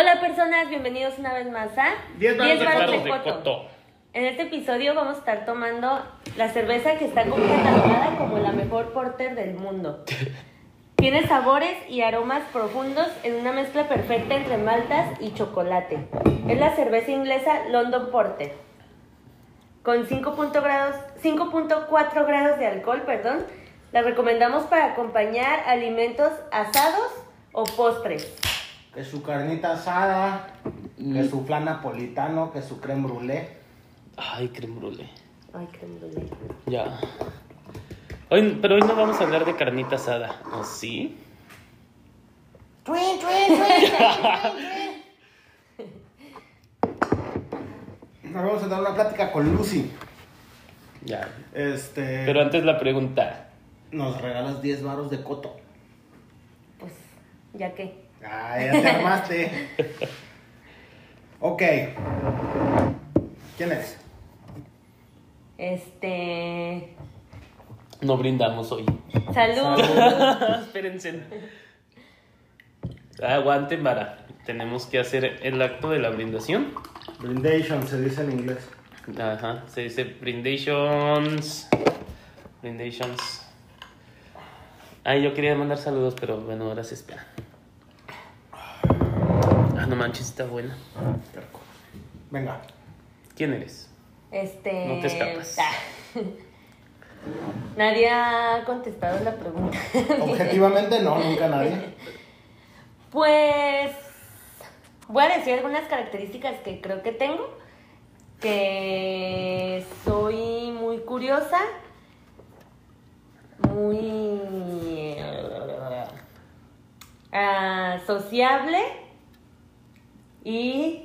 Hola personas, bienvenidos una vez más a Diez baros de baros Coto. de de Coto. Coto. En este episodio vamos a estar tomando la cerveza que está catalogada como la mejor porter del mundo. Tiene sabores y aromas profundos en una mezcla perfecta entre maltas y chocolate. Es la cerveza inglesa London Porter. Con 5.4 grados, 5.4 grados de alcohol, perdón. La recomendamos para acompañar alimentos asados o postres. Que su carnita asada, Mm. que su flan napolitano, que su creme brûlée. Ay, creme brulee. Ay, qué brûlée. Ya. Hoy, pero hoy no vamos a hablar de carnita asada, ¿o sí? Twin, twin, twin, Nos vamos a dar una plática con Lucy. Ya. Este. Pero antes la pregunta. Nos regalas 10 varos de coto. Pues, ya que. Ah, ya te armaste. ok. ¿Quién es? Este. No brindamos hoy. Salud. Espérense. Aguanten, vara. Tenemos que hacer el acto de la brindación. Brindation se dice en inglés. Ajá, se dice brindations. Brindations. Ay, yo quería mandar saludos, pero bueno, ahora se espera. Manches, está buena. Venga. ¿Quién eres? Este. No te escapas. Nadie ha contestado la pregunta. Objetivamente no, nunca nadie. Pues. Voy a decir algunas características que creo que tengo. Que soy muy curiosa. Muy. ah, sociable. Y.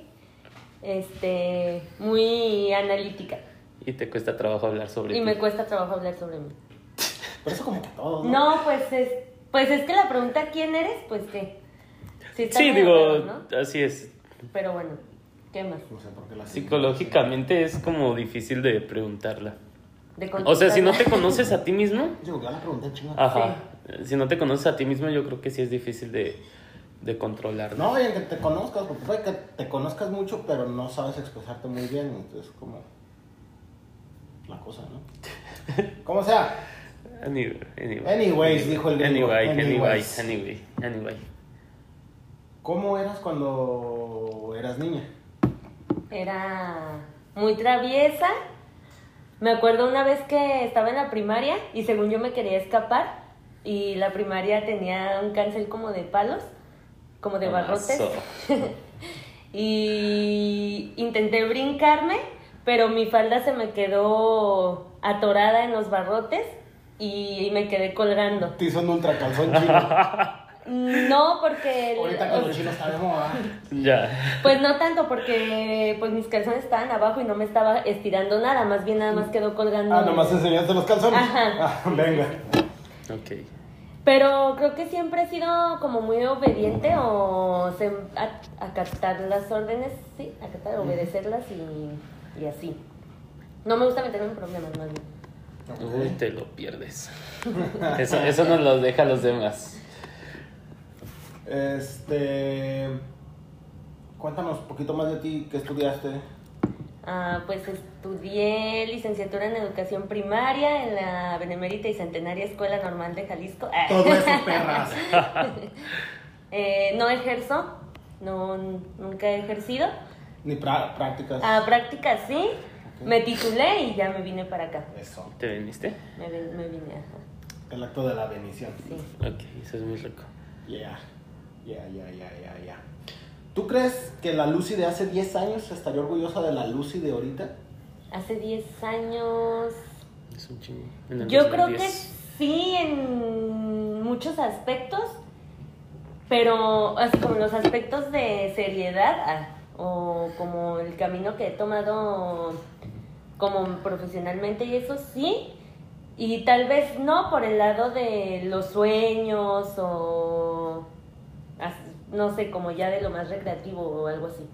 Este. Muy analítica. Y te cuesta trabajo hablar sobre Y ti. me cuesta trabajo hablar sobre mí. Pero eso como que todos, ¿no? No, pues es, pues es que la pregunta ¿quién eres? Pues qué. Sí, Sí, digo, raro, ¿no? así es. Pero bueno, ¿qué más? No sé por qué la Psicológicamente es como difícil de preguntarla. De O sea, si no te conoces a ti mismo, ya la pregunté, chingada. ajá. Si no te conoces a ti mismo, yo creo que sí es difícil de, de controlar. No, y en que te conozcas, porque puede que te conozcas mucho, pero no sabes expresarte muy bien, entonces como la cosa, ¿no? Como sea, Anyway, anyway. Anyways, dijo el gringo. Anyway, anyway, Anyways. anyway, anyway. ¿cómo eras cuando eras niña? Era muy traviesa. Me acuerdo una vez que estaba en la primaria y según yo me quería escapar y la primaria tenía un cancel como de palos, como de barrotes. Y intenté brincarme, pero mi falda se me quedó atorada en los barrotes y me quedé colgando. Te hizo un ultra calzón chino. No, porque... Ahorita con los chinos está de moda. Ya. Pues no tanto porque pues mis calzones estaban abajo y no me estaba estirando nada, más bien nada más quedó colgando. Ah, nomás enseñaste los calzones. Ajá. Ah, venga. Ok. Pero creo que siempre he sido como muy obediente o a- acatar las órdenes, sí, acatar, obedecerlas y, y así. No me gusta meterme en problemas más bien. Uy, te lo pierdes. Eso, eso nos lo deja a los demás. Este. Cuéntanos un poquito más de ti, ¿qué estudiaste? Ah, pues estudié licenciatura en educación primaria en la Benemérita y Centenaria Escuela Normal de Jalisco. Ah. Todo eso, perras. Eh, no ejerzo, no, nunca he ejercido. Ni pra- prácticas. A prácticas sí, me titulé y ya me vine para acá. Eso. ¿Te viniste? Me, ven- me vine, ajá. El acto de la bendición. Sí. Ok, eso es muy rico. Yeah. Yeah, yeah, yeah, yeah, yeah. ¿Tú crees que la Lucy de hace 10 años estaría orgullosa de la Lucy de ahorita? Hace 10 años. Es un chingo. Yo creo que 2010. sí, en muchos aspectos, pero así como los aspectos de seriedad ah, o como el camino que he tomado como profesionalmente y eso sí, y tal vez no por el lado de los sueños o no sé, como ya de lo más recreativo o algo así.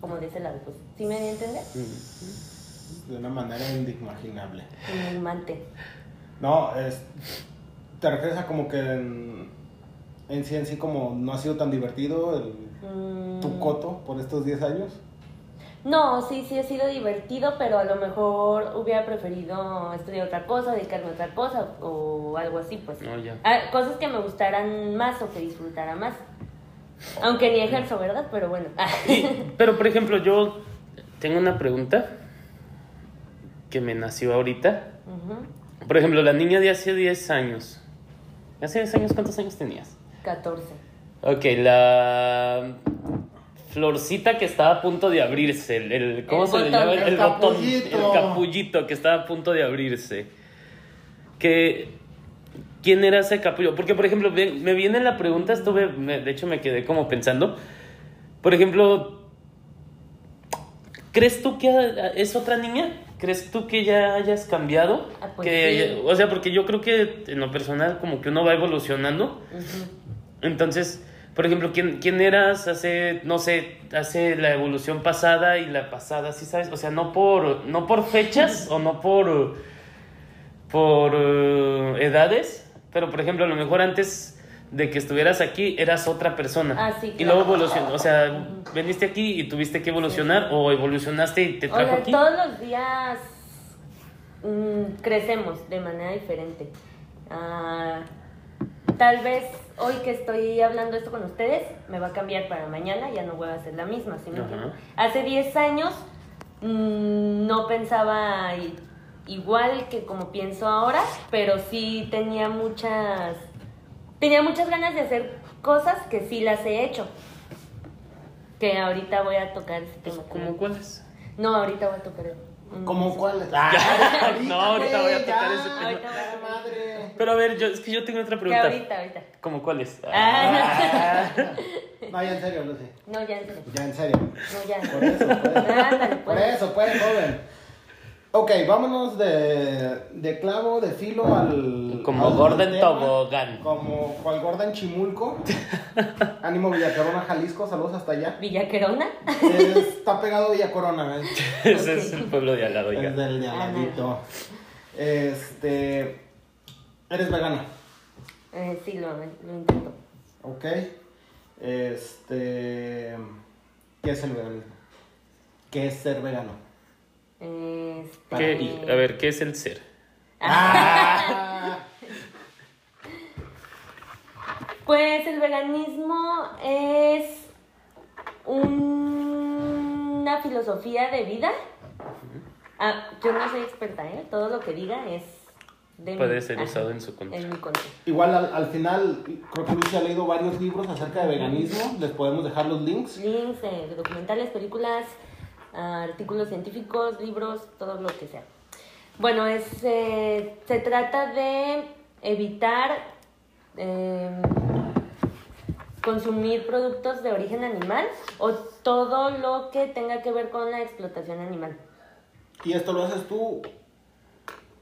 Como de ese lado, pues. ¿Sí me voy a entender? De una manera inimaginable. Inimante. No, es, te refieres a como que en, en sí, en sí, como no ha sido tan divertido el, Mm, tu coto por estos 10 años? No, sí, sí ha sido divertido, pero a lo mejor hubiera preferido estudiar otra cosa, dedicarme a otra cosa o algo así, pues. No, ya. Ah, cosas que me gustaran más o que disfrutara más. Aunque ni ejerzo, ¿verdad? Pero bueno. Y- pero, por ejemplo, yo tengo una pregunta que me nació ahorita. Ujú. Por ejemplo, la niña de hace 10 años. ¿Hace 10 años cuántos años tenías? 14. Ok, la florcita que estaba a punto de abrirse, el, el- ¿cómo El se le botón. llama? El botón, capullito. el capullito que estaba a punto de abrirse. Que, ¿Quién era ese capullo? Porque, por ejemplo, me viene la pregunta, estuve, me- de hecho me quedé como pensando, por ejemplo, ¿crees tú que es otra niña? ¿Crees tú que ya hayas cambiado? Ah, pues que, sí. O sea, porque yo creo que en lo personal como que uno va evolucionando. Entonces, por ejemplo, ¿quién, quién eras hace, no sé, hace la evolución pasada y la pasada, ¿sí sabes? O sea, no por, no por fechas o no por, por eh, edades, pero por ejemplo, a lo mejor antes de que estuvieras aquí eras otra persona. Ah, sí, Y claro. luego evolucionó, o sea, veniste aquí y tuviste que evolucionar o evolucionaste y te O trajo sea, aquí. todos los días mm, crecemos de manera diferente. Ah, tal vez hoy que estoy hablando esto con ustedes me va a cambiar para mañana, ya no voy a ser la misma. ¿sí me? Hace 10 años mm, no pensaba i- igual que como pienso ahora, pero sí tenía muchas tenía muchas ganas de hacer cosas que sí las he hecho. Que ahorita voy a tocar ese tema. ¿Cómo cuáles? No, ahorita voy a tocar. ¿Cómo cuál? No, ahorita voy a tocar ese tema. Ahorita voy a madre. Pero a ver, yo, es que yo tengo otra Que pregunta. ahorita, ahorita. ¿Cómo cuáles? Ah, No, ya en serio, Lucy. no, ya en serio. Ya en serio. No, ya. Por eso, pues. Ándale, Por pues. eso, pues, joven. Ok, vámonos de, de clavo, de filo al. Como al Gordon tema. Tobogán. Como cual Gordon Chimulco. Ánimo Villacorona, Jalisco, saludos hasta allá. Villaquerona. Es- Está pegado Villa Corona, ¿ves? Ese es el pueblo de al lado, oiga. Es del de al ladito. Este. Eres vegana, Eh, sí, lo, lo intento. ¿ok? Este. ¿Qué es el veganismo? ¿Qué es ser vegano? Este, ¿Qué- a ver, ¿qué es el ser? Ah. Pues el veganismo es un- una filosofía de vida. Ah, yo no soy experta, ¿eh? Todo lo que diga es de Puede mi- ser usado en su contra. En mi contra. Igual al, al final, creo que Luis ha leído varios libros acerca de veganismo. Les podemos dejar los links. Links eh, de documentales, películas, artículos científicos, libros, todo lo que sea. Bueno, es, eh, se trata de evitar em, consumir productos de origen animal o todo lo que tenga que ver con la explotación animal. Y esto lo haces tú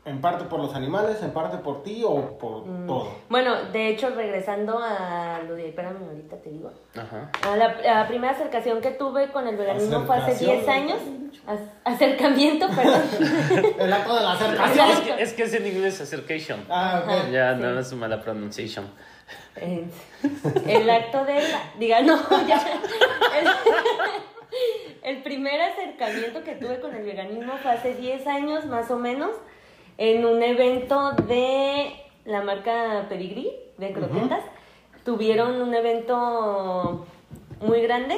en parte por los animales, en parte por ti o por Mm. todo. Bueno, de hecho, regresando a lo de, espérame, ahorita te digo. Ajá. A la, la primera acercación que tuve con el veganismo fue hace Acercación. 10 años. Ac- acercamiento, perdón. El acto de la Es acercación. que, es que es en inglés acercation. Ah, ok. Ajá. Ya, Sí. no es mala pronunciation. Eh, El acto de la... Diga, no, ya. El, el primer acercamiento que tuve con el veganismo fue hace 10 años, más o menos, en un evento de la marca Pedigree, de croquetas. Tuvieron un evento muy grande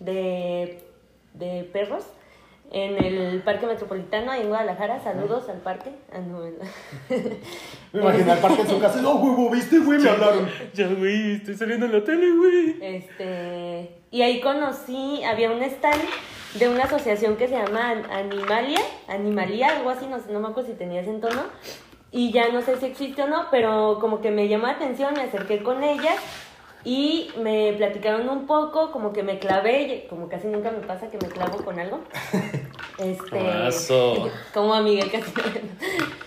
de, de perros en el Parque Metropolitano, ahí en Guadalajara. Saludos al parque. Ah, no, Me imagino al parque en su casa. No, huevo, ¿viste, güey? Me hablaron. Ya, güey, estoy saliendo en la tele, güey. Este, y ahí conocí, había un stand de una asociación que se llama An- Animalia, Animalia, algo así, no, sé, no me acuerdo si tenía ese tono. Y ya no sé si existe o no, pero como que me llamó la atención, me acerqué con ellas y me platicaron un poco, como que me clavé, como casi nunca me pasa que me clavo con algo. Este, Aso. como amiga casi.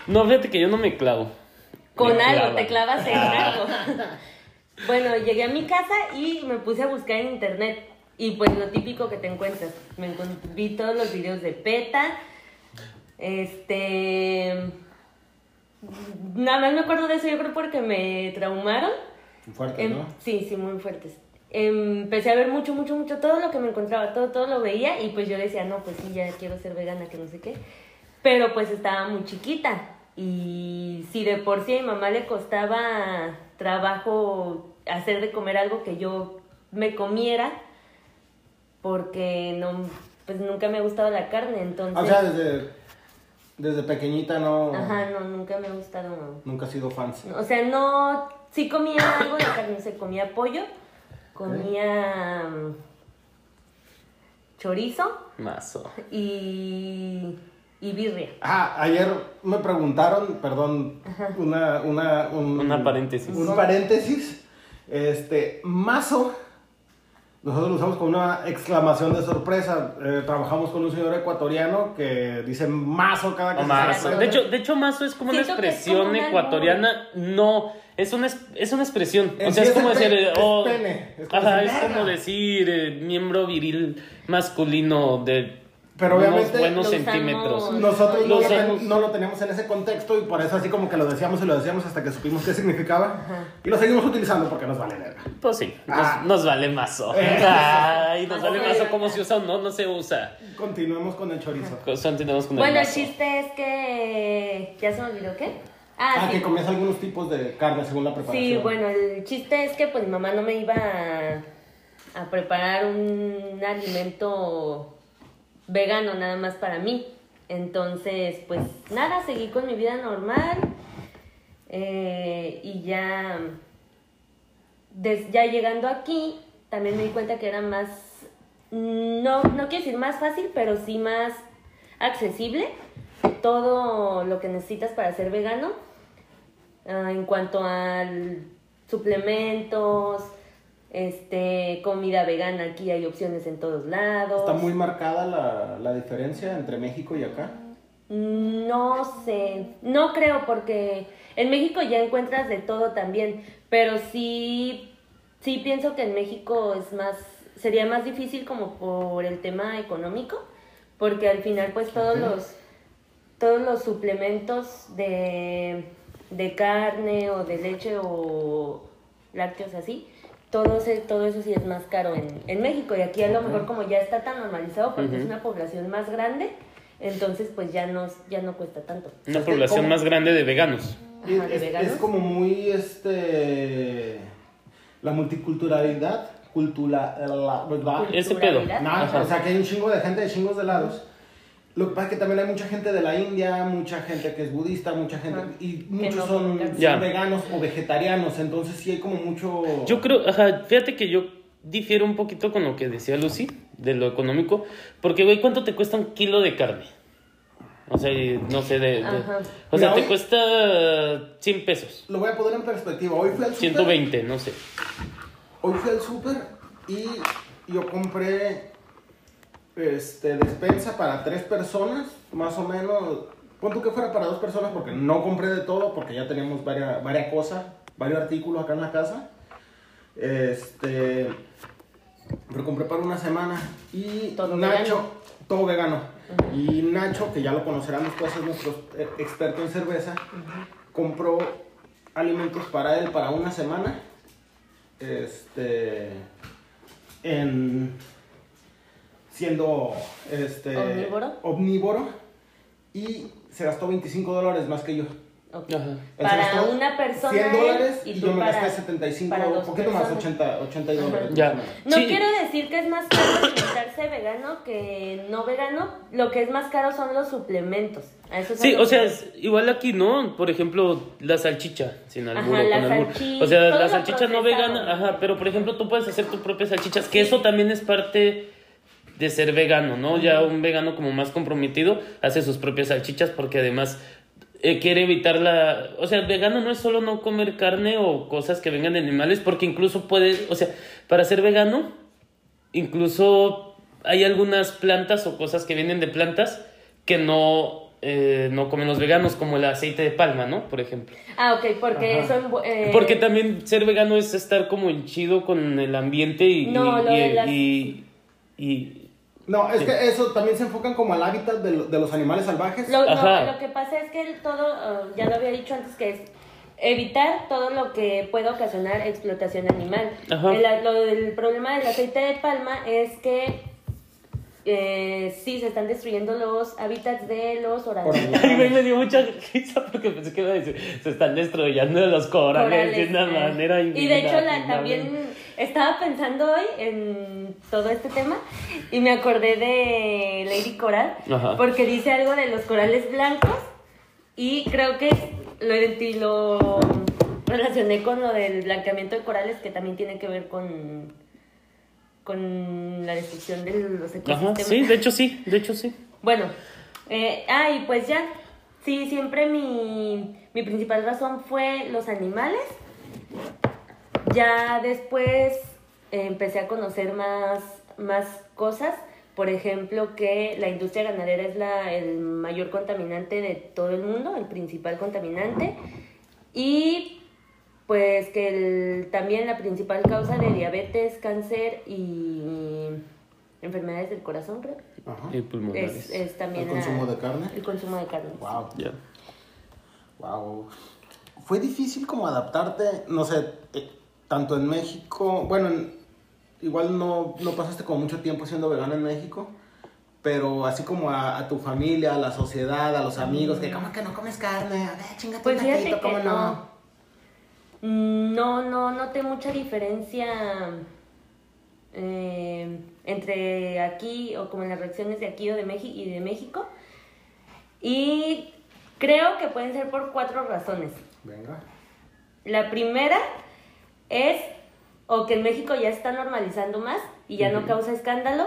No, fíjate que yo no me clavo. Con Me algo, te clavas en algo. Bueno, llegué a mi casa y me puse a buscar en internet. Y pues lo típico que te encuentras. Me vi todos los videos de PETA. Este. Nada más me acuerdo de eso, yo creo porque me traumaron. Fuerte, Em, ¿no? Sí, sí, muy fuertes. Empecé a ver mucho, mucho, mucho, todo lo que me encontraba, todo, todo lo veía y pues yo decía, no, pues sí, ya quiero ser vegana, que no sé qué. Pero pues estaba muy chiquita y si de por sí a mi mamá le costaba trabajo hacer de comer algo que yo me comiera, porque no, pues nunca me ha gustado la carne, entonces... O sea, desde, desde pequeñita no... Ajá, no, nunca me ha gustado... Nunca has sido fan. O sea, no. Sí comía algo de carne, no sé, comía pollo, comía mm, chorizo Mazo. y. y birria. Ah, ayer me preguntaron, perdón, una, una, un, Una paréntesis. Un paréntesis. Este, mazo. Nosotros lo usamos con una exclamación de sorpresa. Eh, trabajamos con un señor ecuatoriano que dice mazo cada que mazo. De hecho, de hecho, mazo es como una Siento expresión como ecuatoriana. No, es una, es una expresión. En o sea, sí es es como el decir. pe- es oh, pene. Es como ajá, decir, es como decir eh, miembro viril masculino de Pero unos obviamente buenos centímetros. Nosotros no Lo lo, usamos. ten- no lo teníamos en ese contexto y por eso así como que lo decíamos y lo decíamos hasta que supimos qué significaba. Y lo seguimos utilizando porque nos vale verga. Pues sí, nos, Ah. nos vale mazo. Eh. Ay, nos vale Mazo. ¿Cómo se usa o no? No se usa. Continuemos con el chorizo. Continuamos con el Bueno, el chiste es que. ¿Ya se me olvidó qué? Ah, Ah, sí. que comías algunos tipos de carne según la preparación. Sí, bueno, el chiste es que pues mi mamá no me iba a, a preparar un alimento vegano nada más para mí. Entonces, pues nada, seguí con mi vida normal eh, y ya, ya llegando aquí, también me di cuenta que era más, no, no quiero decir más fácil, pero sí más accesible todo lo que necesitas para ser vegano. Ah, en cuanto a suplementos, este, comida vegana, aquí hay opciones en todos lados. Está muy marcada la, la diferencia entre México y acá. No sé, no creo porque en México ya encuentras de todo también, pero sí, sí pienso que en México es más, sería más difícil como por el tema económico, porque al final pues todos los, todos los suplementos de, de carne o de leche o lácteos así, todo, ese- todo eso sí es más caro en, en México y aquí a lo mejor como ya está tan normalizado porque es una población más grande, entonces pues ya no, ya no cuesta tanto. Una población más grande de veganos. Ajá, de es, veganos. es como muy este la multiculturalidad cultura la, ¿verdad? Ese pedo. O sea que hay un chingo de gente de chingos de lados. Lo que pasa es que también hay mucha gente de la India, mucha gente que es budista, mucha gente Ajá. y muchos no son, veganos o vegetarianos, entonces sí hay como mucho Yo creo, ajá, fíjate que yo difiero un poquito con lo que decía Lucy, de lo económico, porque, güey, ¿cuánto te cuesta un kilo de carne? O sea, no sé, de... de- Ajá. o sea, Mira, te hoy- cuesta 100 pesos, Lo voy a poner en perspectiva. Hoy fui al súper. 120, no sé. Hoy fui al súper y yo compré este, despensa para tres personas, más o menos. Pon tú que fuera para dos personas porque no compré de todo porque ya teníamos varias, varias cosas, varios artículos acá en la casa. Este, pero compré para una semana y Todo Nacho, vegano. todo vegano. Y Nacho, que ya lo conocerán después, es nuestro experto en cerveza, compró alimentos para él para una semana. Este. En. Siendo. Este. ¿Omnívoro? omnívoro, Y se gastó 25 dólares más que yo. Ok. Ajá. Él se Para gastó una persona 100 dólares y tú yo me para- gasté 75, para un poquito más, personas. 80, 80 dólares. Ya. más. No Sí. quiero decir que es más caro alimentarse vegano que no vegano. Lo que es más caro son los suplementos. Eso Sí, o sea, es igual aquí, ¿no? Por ejemplo, la salchicha, sin albur Ajá, con salchicha, O sea, la salchicha no vegana, ajá, pero por ejemplo, tú puedes hacer tu propia salchichas, que eso también es parte de ser vegano, ¿no? Ya un vegano como más comprometido hace sus propias salchichas porque además eh, quiere evitar la... O sea, vegano no es solo no comer carne o cosas que vengan de animales, porque incluso puede, o sea, para ser vegano, incluso hay algunas plantas o cosas que vienen de plantas que no, eh, no comen los veganos, como el aceite de palma, ¿no? Por ejemplo. Ah, ok, porque Ajá. eso... eh, Porque también ser vegano es estar como en chido con el ambiente y... No, y, lo de y- las- y- y- No, es que eso también se enfocan como al hábitat de, lo- de los animales salvajes. Lo, no, lo que pasa es que el todo, uh, ya lo había dicho antes, que es evitar todo lo que pueda ocasionar explotación animal. Ajá. El, lo del problema del aceite de palma es que eh, sí se están destruyendo los hábitats de los orangutanes. Ay, güey, me dio mucha risa porque pensé que iba a decir, se están destruyendo los corales, de una Corales, ah. manera Y de hecho la, también estaba pensando hoy en todo este tema y me acordé de Lady Coral Ajá. porque dice algo de los corales blancos y creo que lo, lo relacioné con lo del blanqueamiento de corales que también tiene que ver con con la destrucción de los Ajá, ecosistemas. sí, de hecho sí, de hecho sí. Bueno, eh, ah, y pues ya, sí, siempre mi, mi principal razón fue los animales. Ya después eh, empecé a conocer más, más cosas. Por ejemplo, que la industria ganadera es la, el mayor contaminante de todo el mundo, el principal contaminante. Y pues que el- también la principal causa de diabetes, cáncer y enfermedades del corazón, creo. Ajá. Y pulmonares. Es, es también ¿El consumo la- de carne? El consumo de carne. Wow. Ya. Wow. Fue difícil como adaptarte, no sé, eh, tanto en México, bueno, en- igual no, no pasaste como mucho tiempo siendo vegano en México, pero así como a, a tu familia, a la sociedad, a los amigos, que como que no comes carne, a ver, chingate Pues un que ¿cómo no. Mm, No, no noté mucha diferencia eh, entre aquí o como en las reacciones de aquí o de México y de México. Y creo que pueden ser por cuatro razones. Venga. La primera es o que en México ya está normalizando más y ya no causa escándalo.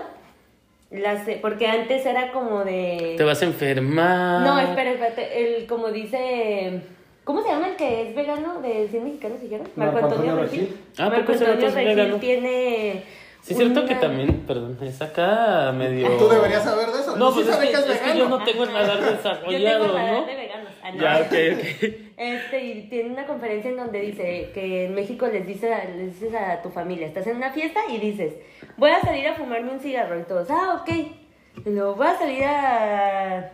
La se- porque antes era como de... Te vas a enfermar. No, espera, espérate. El, como dice. ¿Cómo se llama el que es vegano de 100 mexicanos dijeron? Marco Antonio Regil. Ah, ¿por Marco Antonio Regil tiene. Sí, es cierto que una- también, perdón, es acá medio. Tú deberías saber de eso. No, pues es sabes que, que es es que vegano. yo no tengo el radar Yo tengo desarrollado, el radar ¿no? de veganos. Ah, no. Ya, ok, ok. Este, y tiene una conferencia en donde dice que en México les, dice, a- les dices a tu familia, estás en una fiesta y dices, voy a salir a fumarme un cigarro y todos, ah, ok. Luego voy a salir a,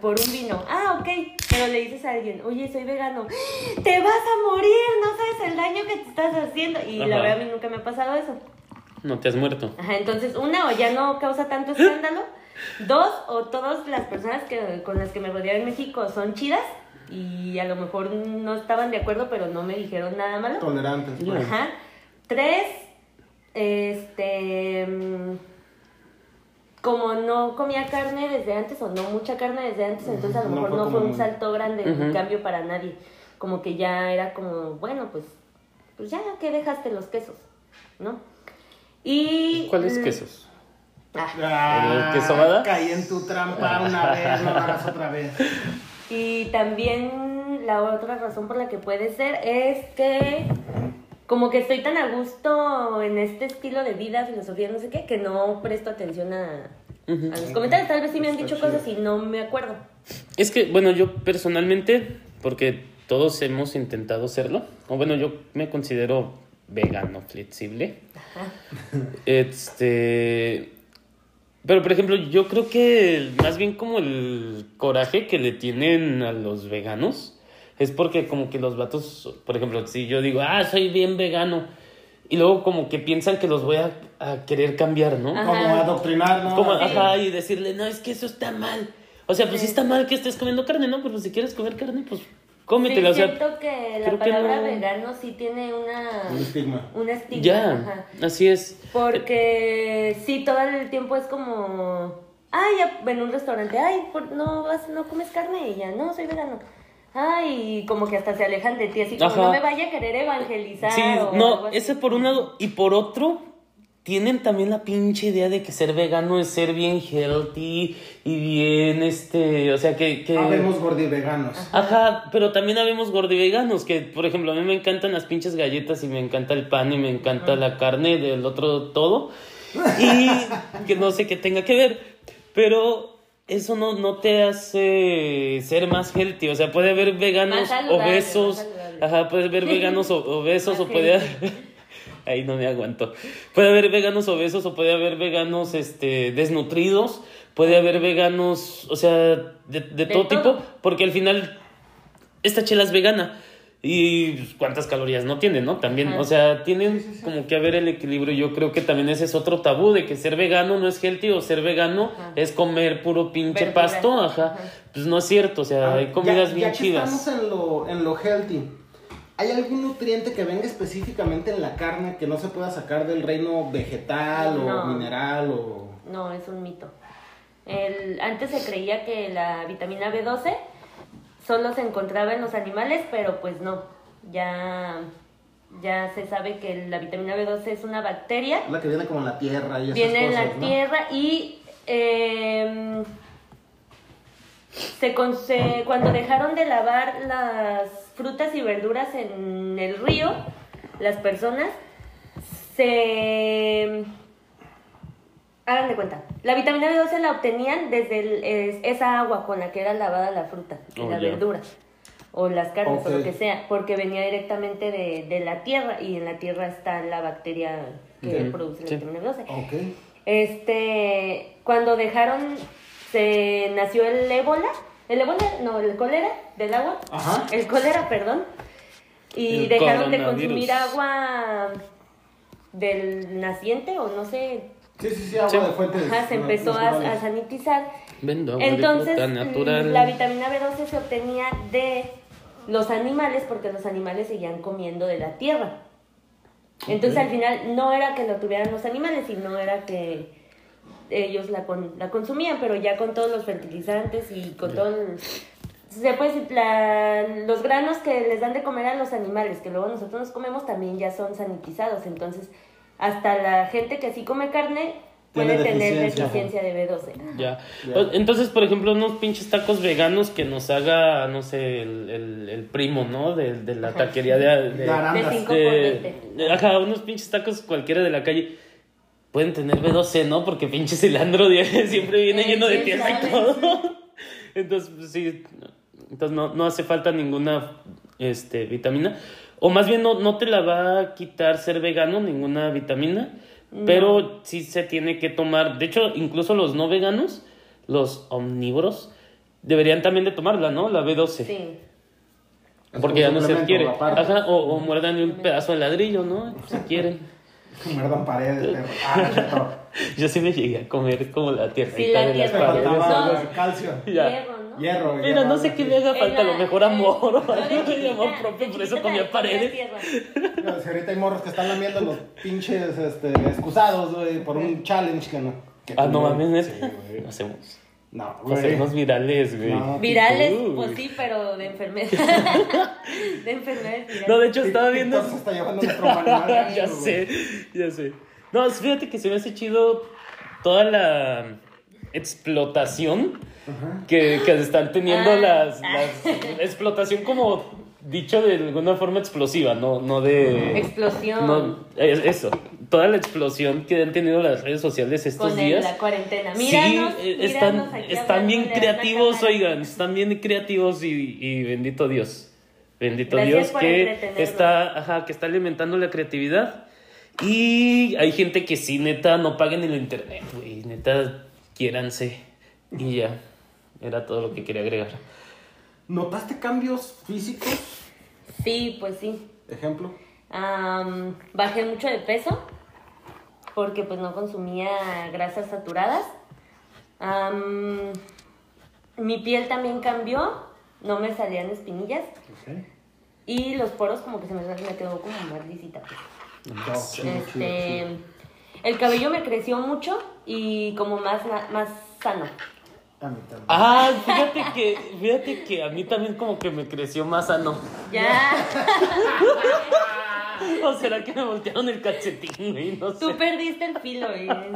por un vino, ah, ok. Pero le dices a alguien, oye, soy vegano, te vas a morir, no sabes el daño que te estás haciendo. Y la Ajá. verdad a mí nunca me ha pasado eso. No te has muerto. Ajá, entonces, una, o ya no causa tanto escándalo. Dos, o todas las personas que, con las que me rodeaba en México son chidas y a lo mejor no estaban de acuerdo, pero no me dijeron nada malo. Tolerantes. Pues. Ajá. Tres, este. Como no comía carne desde antes, o no mucha carne desde antes, entonces a lo No mejor fue no fue un salto grande, un Ujú. cambio para nadie. Como que ya era como, bueno, pues, pues ya que dejaste los quesos, ¿no? Y. ¿Cuáles quesos? ah, Ah, ¿El queso? Caí en tu trampa una vez, no lo hagas otra vez. Y también la otra razón por la que puede ser es que como que estoy tan a gusto en este estilo de vida, filosofía, no sé qué, que no presto atención a, a los comentarios. Tal vez sí me han dicho cosas y no me acuerdo. Es que, bueno, yo personalmente, porque todos hemos intentado serlo, o bueno, yo me considero vegano flexible. Este. Pero, por ejemplo, yo creo que más bien como el coraje que le tienen a los veganos es porque, como que los vatos, por ejemplo, si yo digo, ah, soy bien vegano, y luego, como que piensan que los voy a, a querer cambiar, ¿no? Ajá. Como adoctrinar, ¿no? Como, Sí. ajá, y decirle, no, es que eso está mal. O sea, pues sí Sí. está mal que estés comiendo carne, ¿no? Pero pues, si quieres comer carne, pues Sí, cómetela. o sea, siento que la creo que palabra no- vegano sí tiene una... Un estigma. Un estigma. ya, ajá. así es. Porque sí, todo el tiempo es como, ay, en un restaurante, ay, por- no vas, no comes carne y ya, no, soy vegano. Ay, como que hasta se alejan de ti, así como Ajá. no me vaya a querer evangelizar. Sí, o no, ese por un lado. Y por otro, tienen también la pinche idea de que ser vegano es ser bien healthy y bien, este, o sea, que... que... Habemos gordiveganos. Ajá, pero también habemos gordiveganos, que por ejemplo a mí me encantan las pinches galletas y me encanta el pan y me encanta la carne del otro todo y que no sé qué tenga que ver, pero eso no, no te hace ser más healthy, o sea, puede haber veganos obesos, ajá, puede haber veganos obesos o puede healthy. Ahí no me aguanto. Puede haber veganos obesos o puede haber veganos este, desnutridos. Puede haber veganos, o sea, de, de todo todo. tipo. Porque al final, esta chela es vegana. y pues, cuántas calorías no tiene, ¿no? También, Ajá. o sea, tienen Sí, sí, sí. como que haber el equilibrio. Yo creo que también ese es otro tabú de que ser vegano no es healthy o ser vegano Ajá. es comer puro pinche pasto, ajá. Ajá. Pues no es cierto, o sea, Ah, hay comidas ya- bien ya que chidas. estamos en lo, en lo healthy. ¿Hay algún nutriente que venga específicamente en la carne que no se pueda sacar del reino vegetal o mineral o...? No, es un mito. El, antes se creía que la vitamina B12 solo se encontraba en los animales, pero pues no. Ya, ya se sabe que la vitamina B12 es una bacteria, La que viene como en la tierra y esas viene en la ¿no? tierra y em, se, con- se- cuando dejaron de lavar las frutas y verduras en el río, las personas se hagan de cuenta. La vitamina B12 la obtenían desde el- es- esa agua con la que era lavada la fruta y Oh, la verdura o las carnes o lo que sea, porque venía directamente de, de la tierra y en la tierra está la bacteria que produce la sí. vitamina B12. Ok. Este, cuando dejaron, se nació el ébola, el ébola, no, el cólera del agua, Ajá. el cólera, perdón, y El dejaron de consumir agua del naciente o no sé, Sí, sí, sí, agua Sí. de fuentes ajá, se empezó a, a sanitizar. Vendo Entonces, natural. la vitamina B12 se obtenía de los animales porque los animales seguían comiendo de la tierra. Entonces, al final, no era que lo tuvieran los animales, sino era que ellos la, con- la consumían, pero ya con todos los fertilizantes y con todo el- Se puede decir, la- los granos que les dan de comer a los animales, que luego nosotros nos comemos, también ya son sanitizados. Entonces, hasta la gente que sí come carne puede Tiene tener deficiencia. de B12. Ya. Ya. O- Entonces, por ejemplo, unos pinches tacos veganos que nos haga, no sé, el, el, el primo, ¿no? De, de la Ajá. taquería de... de- De. De de- ajá, unos pinches tacos cualquiera de la calle. Pueden tener B12, ¿no? Porque pinche cilantro siempre viene lleno de tierra y todo. Entonces, pues, sí. Entonces no, no hace falta ninguna este, vitamina. O más bien no, no te la va a quitar ser vegano, ninguna vitamina. Pero sí se tiene que tomar. De hecho, incluso los no veganos, los omnívoros, deberían también de tomarla, ¿no? La B12. Sí. Porque ya no se suplemento, quiere. aparte. Ajá, o, o muerdan un pedazo de ladrillo, ¿no? Si quieren. Muerdan paredes, perro. Ah. Yo sí me llegué a comer como la tierra Sí, la de las paredes. faltaba No. calcio. Ya. Hierro, ¿no? Hierro. Mira, hierro, no sé qué me haga falta, a lo mejor amor o algo de amor propio, por eso comía paredes. Si ahorita hay morros que están lamiendo los pinches este, excusados, güey, por un challenge que no. que Ah, no mames, Sí. Hacemos. No, Pues Hacernos güey. virales, güey. No. Virales, pues sí, pero de enfermedad. de enfermedades virales. No, de hecho estaba viendo. Se está llevando nuestro manual. ya sé, ya sé. No, fíjate que se me hace chido toda la explotación que, que están teniendo Ah. las, las- Explotación como dicho de alguna forma explosiva, no, no de... Explosión. No, es- eso, toda la explosión que han tenido las redes sociales estos con días. la cuarentena. Míranos, sí, eh, míranos están, aquí están bien creativos, oigan, están bien creativos y, y bendito Dios. Bendito Gracias Dios que está, ajá, que está alimentando la creatividad. Y hay gente que sí, neta, no paguen el internet, güey. Neta, quiéranse. Y ya. Era todo lo que quería agregar. ¿Notaste cambios físicos? Sí, pues sí. Ejemplo. Am, bajé mucho de peso porque pues no consumía grasas saturadas. Mi piel también cambió, no me salían espinillas y los poros como que se me, me quedó como más lisita. pues. Chido, Este, el cabello me creció mucho y como más, más sano. A mí también. Ah, fíjate que, fíjate que a mí también como que me creció más sano. Ya, ¿O será que me voltearon el calcetín, güey? No sé. tú perdiste el filo. eh.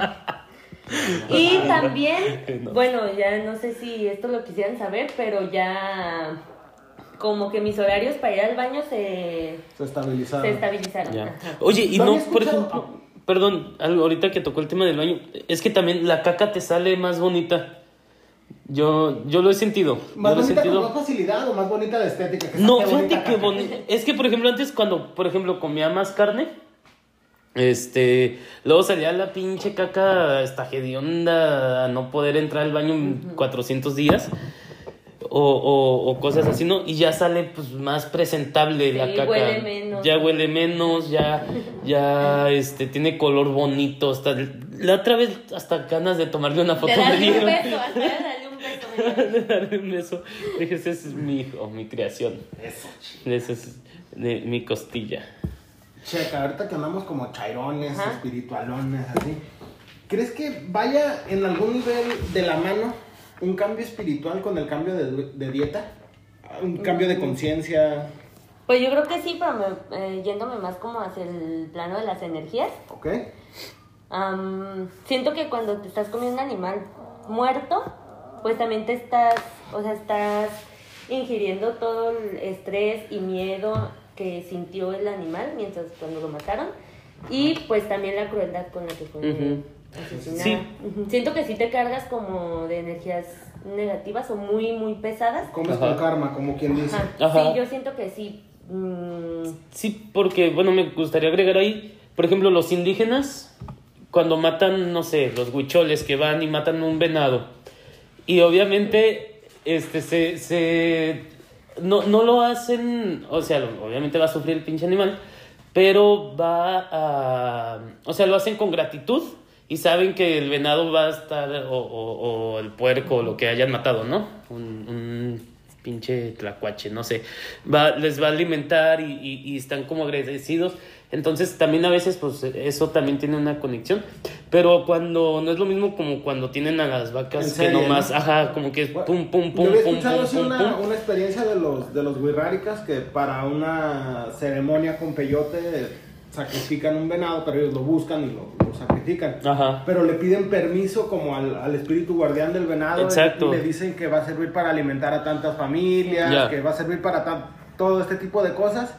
Y también, No. bueno, ya no sé si esto lo quisieran saber, pero ya como que mis horarios para ir al baño se, Se estabilizaron. se estabilizaron. Ya. Oye, y no, por ejemplo, perdón, algo ahorita que tocó el tema del baño, es que también la caca te sale más bonita. Yo, yo lo he sentido. ¿Más yo lo he bonita con sentido. más facilidad o más bonita la estética? Que No, fíjate bonita que caca? bonito. Es que, por ejemplo, antes cuando, por ejemplo, comía más carne, este, luego salía la pinche caca esta hedionda a no poder entrar al baño en 400 días. o, o, o cosas así, ¿no? Y ya sale pues más presentable la caca. huele menos. Ya huele menos, ya, ya este, tiene color bonito. Hasta, la otra vez hasta ganas de tomarle una foto De me darle un dieron. beso, hasta de darle un beso. Dije, ese es mi hijo, mi creación. Eso, Ese es de mi costilla. Checa, ahorita que andamos como chairones, Ajá. espiritualones, así. ¿Crees que vaya en algún nivel de la mano un cambio espiritual con el cambio de, de dieta? Un cambio de conciencia, Pues yo creo que sí, pero me- eh, yéndome más como hacia el plano de las energías. ¿ok? Am, siento que cuando te estás comiendo un animal muerto, pues también te estás, o sea, estás ingiriendo todo el estrés y miedo que sintió el animal mientras cuando lo mataron y pues también la crueldad con la que fue Ujú. asesinada. Sí. Siento que sí te cargas como de energías negativas o muy muy pesadas. Comes con karma, como quien dice. Ajá. Ajá. Sí, yo siento que sí. Mm, Sí, porque, bueno, me gustaría agregar ahí, por ejemplo, los indígenas, cuando matan, no sé, los huicholes que van y matan un venado. Y obviamente, este, se, se, no, no lo hacen, o sea, obviamente va a sufrir el pinche animal, pero va a, o sea, lo hacen con gratitud y saben que el venado va a estar, o, o- el puerco, o lo que hayan matado, ¿no? Un, un pinche tlacuache, no sé, va, les va a alimentar y- y están como agradecidos. Entonces también a veces pues eso también tiene una conexión, pero cuando no es lo mismo como cuando tienen a las vacas que serie, nomás, ¿no? ajá, como que es Bueno, pum pum pum Yo había pum escuchado pum así pum, una, pum. una experiencia de los, de los wixárikas que para una ceremonia con peyote sacrifican un venado, pero ellos lo buscan y lo, lo sacrifican. Ajá. Pero le piden permiso como al, al espíritu guardián del venado Exacto. y le dicen que va a servir para alimentar a tantas familias, Ya. que va a servir para tan- todo este tipo de cosas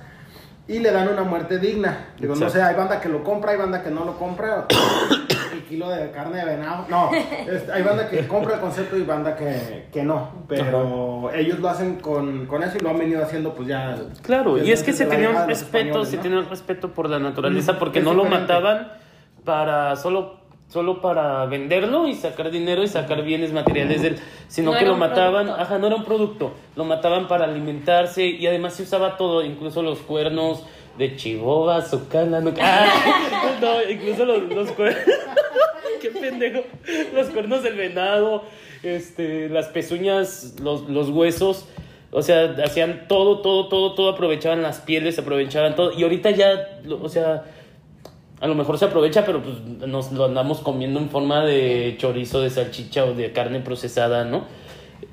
y le dan una muerte digna. Digo, no sé, hay banda que lo compra, hay banda que no lo compra. el kilo de carne de venado. No, es- hay banda que compra el concepto y banda que, que no. Pero ellos lo hacen con, con eso y lo han venido haciendo pues ya. Claro, y es que se tenía un respeto, se ¿no? tenía un respeto por la naturaleza, Mm, porque es no lo mataban para solo solo para venderlo y sacar dinero y sacar bienes materiales de él, sino No que lo mataban, producto. ajá, no era un producto, lo mataban para alimentarse y además se usaba todo, incluso los cuernos de chihuahua, su cana, no, ah, no, incluso los, los cuernos, qué pendejo, los cuernos del venado, este, las pezuñas, los, los huesos, o sea, hacían todo, todo, todo, todo, aprovechaban las pieles, aprovechaban todo. Y ahorita ya, o sea, a lo mejor se aprovecha, pero pues nos lo andamos comiendo en forma de chorizo, de salchicha o de carne procesada, ¿no?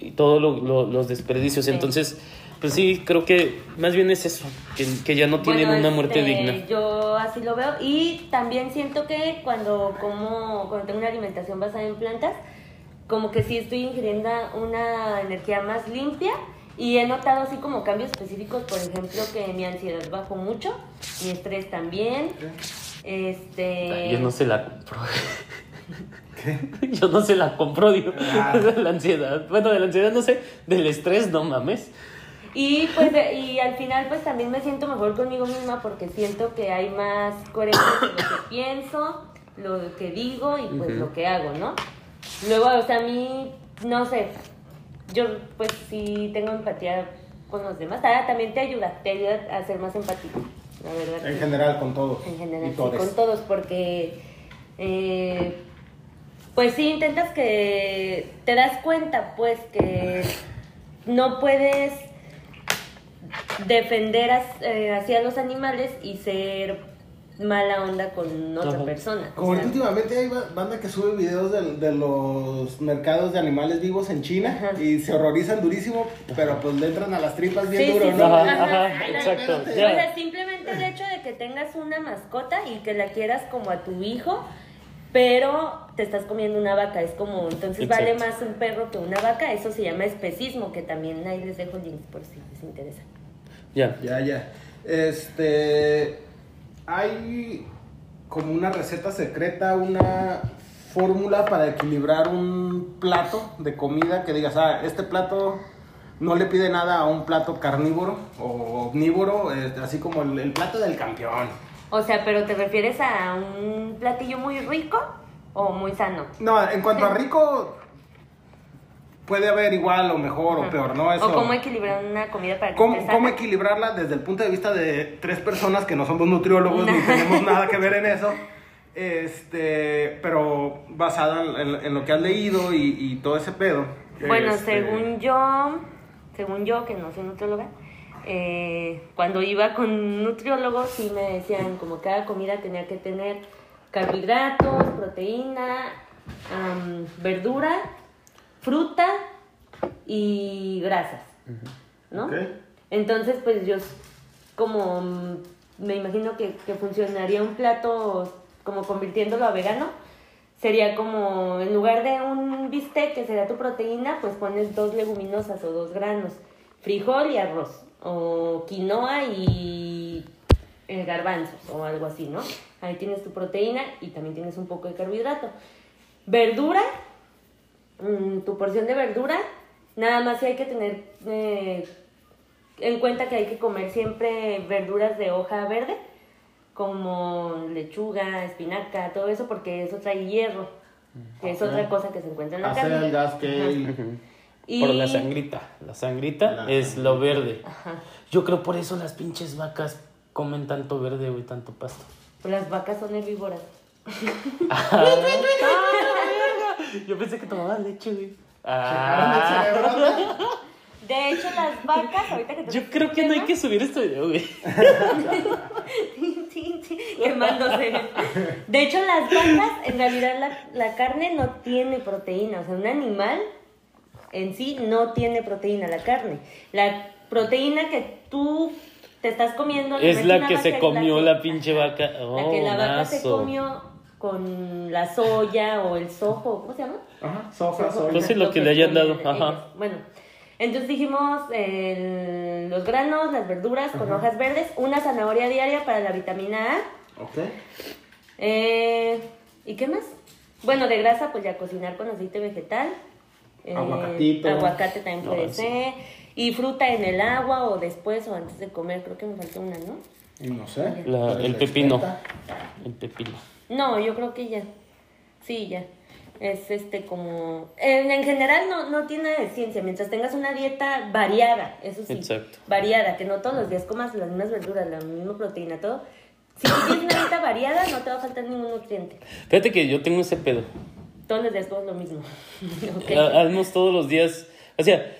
Y todos lo- lo- los desperdicios. Sí. Entonces, pues sí, creo que más bien es eso, que, que ya no tienen Bueno, una muerte este, digna. Yo así lo veo. Y también siento que cuando como, cuando tengo una alimentación basada en plantas, como que sí estoy ingiriendo una energía más limpia. Y he notado así como cambios específicos, por ejemplo, que mi ansiedad bajó mucho, mi estrés también. Este. Yo no se la compro. Yo no se la compro, digo. Ah. De la ansiedad. Bueno, de la ansiedad no sé. Del estrés, no mames. Y pues de- y al final pues también me siento mejor conmigo misma porque siento que hay más coherencia entre lo que pienso, lo que digo y pues lo que hago, ¿no? Luego, o sea, a mí, no sé, yo pues sí tengo empatía con los demás. Ah, también te ayuda, te ayuda a ser más empático, la verdad. En sí. general, con todos. En general, sí, con todos, porque eh, pues sí intentas que te das cuenta, pues que no puedes defender as- eh, hacia los animales y ser mala onda con otra Ajá. persona. o Como sea, últimamente hay ba- banda que sube videos de, de los mercados de animales vivos en China Ajá. y se horrorizan durísimo, pero pues le entran a las tripas bien Sí, duro, sí, ¿no? sí. Ajá, Ajá, ajá, ajá. exacto. O sea, simplemente el hecho de que tengas una mascota y que la quieras como a tu hijo, pero te estás comiendo una vaca, es como, entonces Exacto. vale más un perro que una vaca, eso se llama especismo, que también ahí les dejo links por si les interesa. Ya. Ya, ya. Este. Hay como una receta secreta, una fórmula para equilibrar un plato de comida que digas, ah, este plato no le pide nada a un plato carnívoro o omnívoro, este, así como el, el plato del campeón. O sea, pero ¿te refieres a un platillo muy rico o muy sano? No, en cuanto a rico, puede haber igual o mejor o peor, ¿no? Eso, O cómo equilibrar una comida para que ¿Cómo, esté cómo equilibrarla desde el punto de vista de tres personas que no somos nutriólogos ni tenemos nada que ver en eso? Este, pero basada en, en- en lo que has leído y, y todo ese pedo. Bueno, este, según yo, según yo, que no soy nutrióloga, eh, cuando iba con nutriólogos sí me decían como cada comida tenía que tener carbohidratos, proteína, am, verdura, fruta y grasas, ¿no? Entonces, pues yo como mm, me imagino que, que funcionaría un plato como convirtiéndolo a vegano, sería como en lugar de un bistec que sería tu proteína, pues pones dos leguminosas o dos granos, frijol y arroz, o quinoa y eh, garbanzos o algo así, ¿no? Ahí tienes tu proteína y también tienes un poco de carbohidrato. Verdura, mm, tu porción de verdura, nada más sí hay que tener eh, en cuenta que hay que comer siempre verduras de hoja verde, como lechuga, espinaca, todo eso, porque eso trae hierro, que es otra cosa que se encuentra en la carne. Acelgas, kale. Ajá. Por Y- la sangrita. La sangrita La es lo verde. Ajá. Yo creo por eso las pinches vacas comen tanto verde, güey, tanto pasto. Las vacas son herbívoras. Yo pensé que tomaba leche, güey. Ah. De hecho, las vacas, ahorita que te Yo creo que no hay que subir este video, güey. Quemándose. De hecho, las vacas, en realidad la, la carne no tiene proteína. O sea, un animal en sí no tiene proteína, la carne. La proteína que tú te estás comiendo... Es la que se comió que- la pinche vaca. La Oh, que la vaca se comió con la soya o el sojo, ¿cómo se llama? Ajá, soja, Soja. Pues sí, lo que le hayan dado, ajá. ellos. Bueno, entonces dijimos el- los granos, las verduras con hojas verdes, una zanahoria diaria para la vitamina A. Ok. Eh, ¿Y qué más? Bueno, de grasa, pues ya cocinar con aceite vegetal. Eh, Aguacatito. Aguacate también puede No, sí. ser. Y fruta en el agua o después o antes de comer. Creo que me faltó una, ¿no? No sé. La- Eres el la pepino. El pepino. No, yo creo que ya. Sí, ya. Es este como... En, en general no, no tiene ciencia. Mientras tengas una dieta variada, eso sí. Exacto. Variada, que no todos los días comas las mismas verduras, la misma proteína, todo. Si tienes una dieta variada, no te va a faltar ningún nutriente. Fíjate que yo tengo ese pedo. Todos los días comes lo mismo. Ok. Ha- Hacemos todos los días. O sea,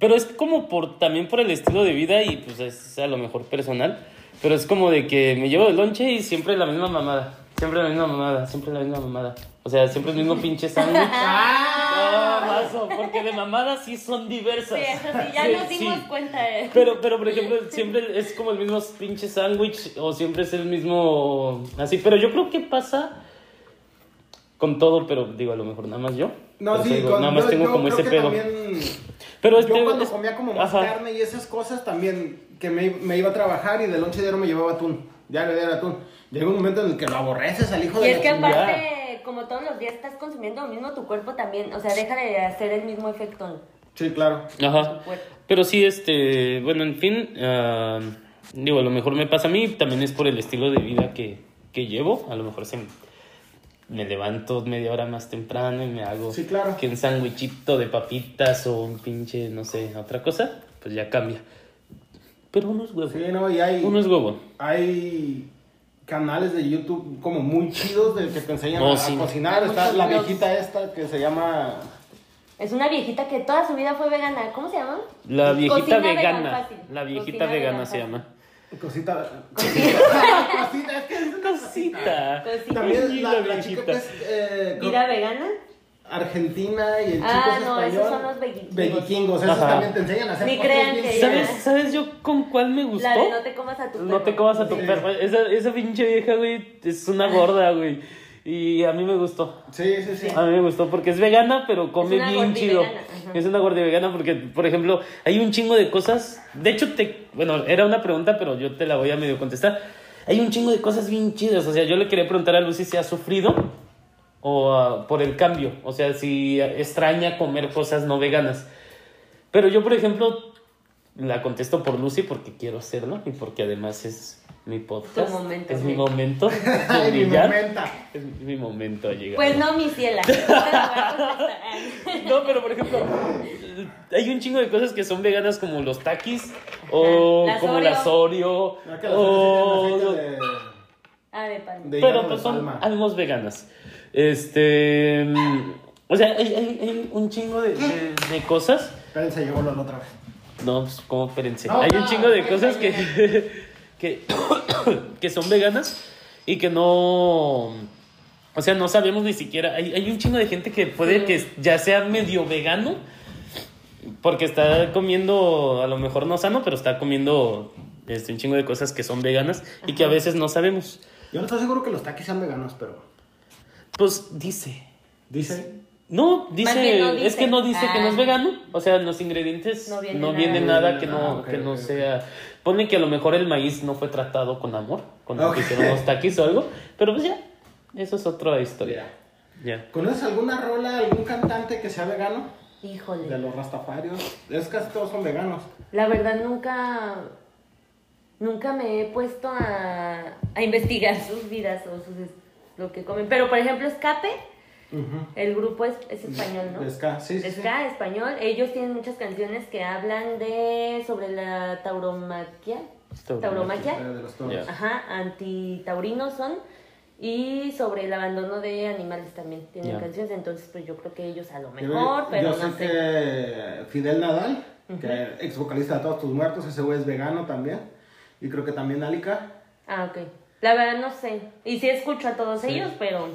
pero es como por también por el estilo de vida y pues es a lo mejor personal. Pero es como de que me llevo de lonche y siempre la misma mamada. Siempre la misma mamada, siempre la misma mamada. O sea, siempre el mismo pinche sándwich. Ah. No, mazo, porque de mamadas sí son diversas. Sí, eso sí, ya Sí, nos dimos sí. cuenta de... Pero, pero, por ejemplo, siempre es como el mismo pinche sándwich o siempre es el mismo así. Pero yo creo que pasa con todo, pero digo, a lo mejor nada más yo. No, Pero sí, digo, con- nada más yo- tengo yo como creo ese que pedo. también- Pero este, yo cuando es- comía como más ajá. carne y esas cosas también, que me, me iba a trabajar y de lonche diario me llevaba atún. Diario, diario atún. Llega un momento en el que lo aborreces al hijo Y de es la que chingada. aparte, como todos los días estás consumiendo lo mismo, tu cuerpo también, o sea, deja de hacer el mismo efecto. Sí, claro. Ajá. Pero sí, este, bueno, en fin, ah, digo, a lo mejor me pasa a mí, también es por el estilo de vida que, que llevo. A lo mejor se me, me levanto media hora más temprano y me hago Sí, claro. que un sándwichito de papitas o un pinche, no sé, otra cosa, pues ya cambia. Pero uno es huevo. Sí, no, y hay, Uno es huevo. hay canales de YouTube como muy chidos de que te enseñan a, cocinar. Hay Está la blogs. viejita esta que se llama... Es una viejita que toda su vida fue vegana. ¿Cómo se llama? La viejita Cocina vegana. La viejita Cocina vegana se llama. Cosita... Cosita, es que es una Cosita. Cosita. También la, la la chica viejita. que es eh, ¿Vida vegana? Argentina y el chico Ah, es no, español. esos son los vikingos. Vikingos, esos Ajá. también te enseñan a hacer Ni crean que. ¿Sabes, ¿Sabes yo con cuál me gustó? La de no te comas a tu No perro. te comas a tu Sí. perro. Esa, esa pinche vieja, güey, es una gorda, güey. Y a mí me gustó. Sí, sí, sí. A mí me gustó porque es vegana, pero come una bien chido. Es una gordi vegana porque, por ejemplo, hay un chingo de cosas. De hecho, te, bueno, era una pregunta, pero yo te la voy a medio contestar. Hay un chingo de cosas bien chidas. O sea, yo le quería preguntar a Lucy si ha sufrido o ah, por el cambio. O sea, si extraña comer cosas no veganas. Pero yo, por ejemplo, la contesto por Lucy porque quiero hacerlo y porque además es mi podcast. Momento, es sí. mi momento. de Ay, mi momento. Es mi momento a llegar. Pues no, mi ciela. No. No, pero por ejemplo, hay un chingo de cosas que son veganas como los takis o Las como Oreo. las Oreo Ah, que las o de- Ah, de pan. de pero pues de son palma. algo veganas. Este, mm, o sea, hay, hay- hay un chingo de, de- de cosas. Espérense, llegó Lolo otra vez. No, pues como espérense. No, hay un chingo de cosas que, que, que son veganas y que no. O sea, no sabemos ni siquiera. Hay, hay un chingo de gente que puede que ya sea medio vegano porque está comiendo, a lo mejor no sano, pero está comiendo este, un chingo de cosas que son veganas y que a veces no sabemos. Yo no estoy seguro que los taquis sean veganos, pero. Pues dice. Dice. No, dice, no es que no dice que no es Ah. vegano. O sea, en los ingredientes No no viene viene, nada. que no, Ah, que no sea. Ponen que a lo mejor el maíz no fue tratado con amor, cuando Ok. hicieron los taquis o algo. Pero pues ya, eso es otra historia. Ya. ¿Conoces alguna rola, algún cantante que sea vegano? De Híjole. los rastafarios. Es casi todos son veganos. La verdad nunca. Nunca me he puesto a, a investigar sus vidas o sus, lo que comen. Pero por ejemplo, Escape, Ujú. el grupo es, es español, ¿no? De ska, sí, sí. sí. Ska, español. Ellos tienen muchas canciones que hablan de. sobre la tauromaquia. Tauromaquia. De los toros. Ya. Ajá, antitaurinos son. Y sobre el abandono de animales también tienen Ya. canciones. Entonces, pues yo creo que ellos a lo Yo- mejor, pero yo no sé sé. que Fidel Nadal, que ex vocalista de Todos Tus Muertos, ese güey es vegano también. Y creo que también Alika. Ah, ok. La verdad no sé. Y sí escucho a todos Sí. ellos, pero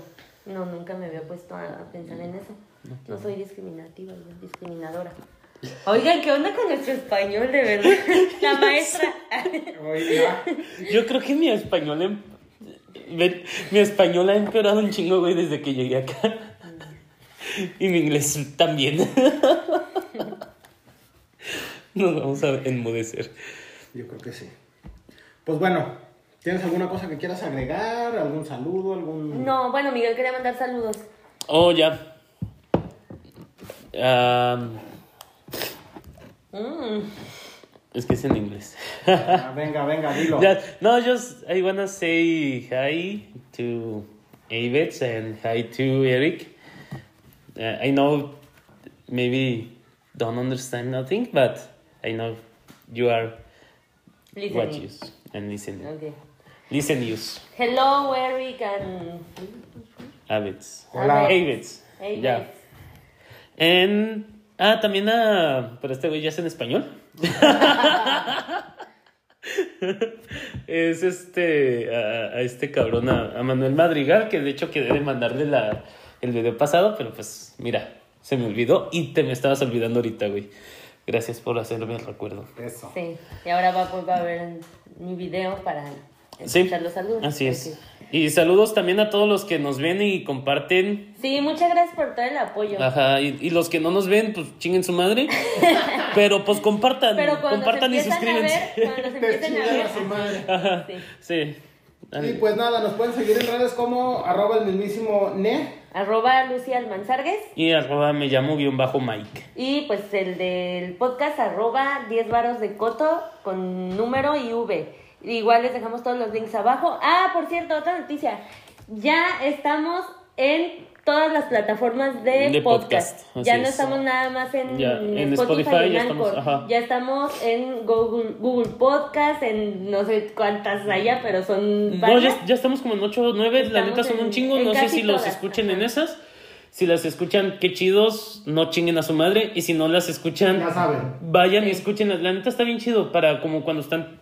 no, nunca me había puesto a pensar en eso. No soy discriminativa, yo discriminadora. Oigan, ¿qué onda con nuestro español, de verdad? La maestra. Oiga. Yo creo que mi español, em- mi español ha empeorado un chingo, güey, desde que llegué acá. Y mi inglés también. Nos vamos a enmudecer. Yo creo que sí. Pues bueno, ¿tienes alguna cosa que quieras agregar? ¿Algún saludo? ¿Algún.? No, bueno, Miguel quería mandar saludos. Oh, ya. Am, Mm. es que es en inglés. Ah, venga, venga, dilo. Yeah, no, just I wanna say hi to Avets and hi to Eric. Uh, I know maybe don't understand nothing, but I know you are Listening. watches and listening. Ok. Listen use. Hello, Eric and... Avets. Hola. Hey, Ya. En, ah, también a. Pero este güey ya es en español. es este. A, a este cabrón, a, a Manuel Madrigal, que de hecho quedé de mandarle la, el video pasado, pero pues mira, se me olvidó y te me estabas olvidando ahorita, güey. Gracias por hacerme el recuerdo. Eso. Sí, y ahora va, pues, va a ver mi video para Sí, los saludos. así es. Y saludos también a todos los que nos ven y comparten Sí, muchas gracias por todo el apoyo. Ajá, y, y los que no nos ven, pues chinguen su madre. Pero pues compartan, Pero cuando compartan y se empiezan a suscríbanse. ver, cuando se Te empiecen a ver, a su madre. Ajá, Sí. sí. Y pues nada, nos pueden seguir en redes como arroba el mismísimo Ne. arroba Lucía Almanzargues Y arroba me llamo guion bajo Mike. y pues el del podcast arroba 10 varos de coto con número y V. Igual les dejamos todos los links abajo. Ah, por cierto, otra noticia. Ya estamos en todas las plataformas de, De podcast. Ya no es. estamos nada más en, Ya, en Spotify, Spotify y ya en estamos, ajá. Ya estamos en Google, Google Podcast, en no sé cuántas allá, pero son No, varias. ya, ya estamos como en 8 o 9, la neta son en- un chingo. No sé si los escuchen en esas. Si las escuchan, qué chidos, no chinguen a su madre. Y si no las escuchan, Ya saben. vayan y escuchen. La neta está bien chido para como cuando están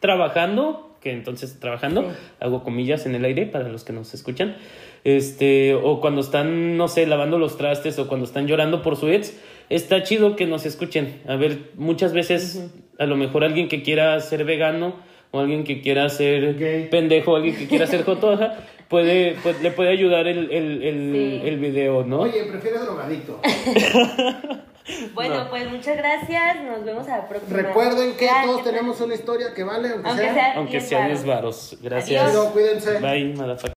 trabajando, que entonces trabajando, Sí. hago comillas en el aire para los que nos escuchan, este, o cuando están, no sé, lavando los trastes o cuando están llorando por su ex, está chido que nos escuchen. A ver, muchas veces a lo mejor alguien que quiera ser vegano o alguien que quiera ser Gay. pendejo, alguien que quiera ser jotoja, puede, pues, le puede ayudar el, el, el, Sí. el video, ¿no? Oye, prefieres drogadicto. Bueno, No. pues muchas gracias. Nos vemos a la próxima. Recuerden que Gracias. todos tenemos una historia que vale, aunque, Aunque sea. sea Aunque 10 sea varos. 10 varos. Gracias. Adiós. Cuídense. Bye, motherfucker.